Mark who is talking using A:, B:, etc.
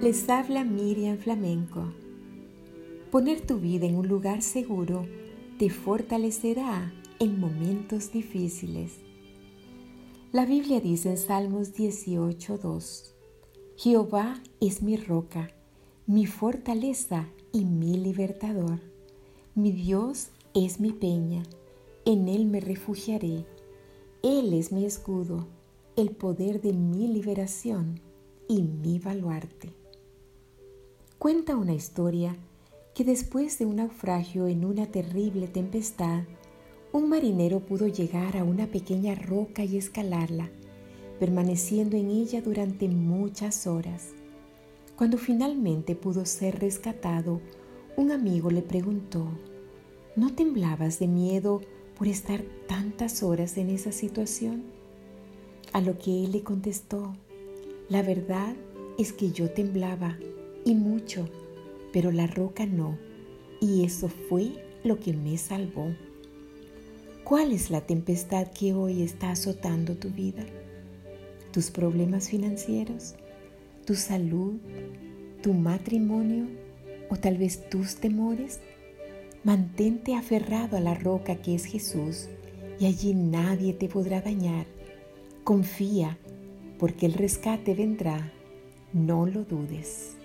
A: Les habla Miriam Flamenco. Poner tu vida en un lugar seguro te fortalecerá en momentos difíciles. La Biblia dice en Salmos 18:2, Jehová es mi roca, mi fortaleza y mi libertador. Mi Dios es mi peña, en Él me refugiaré. Él es mi escudo, el poder de mi liberación y mi baluarte. Cuenta una historia que después de un naufragio en una terrible tempestad, un marinero pudo llegar a una pequeña roca y escalarla, permaneciendo en ella durante muchas horas. Cuando finalmente pudo ser rescatado, un amigo le preguntó, ¿no temblabas de miedo por estar tantas horas en esa situación? A lo que él le contestó, la verdad es que yo temblaba y mucho, pero la roca no, y eso fue lo que me salvó. ¿Cuál es la tempestad que hoy está azotando tu vida? ¿Tus problemas financieros? ¿Tu salud? ¿Tu matrimonio? ¿O tal vez tus temores? Mantente aferrado a la roca que es Jesús y allí nadie te podrá dañar. Confía, porque el rescate vendrá. No lo dudes.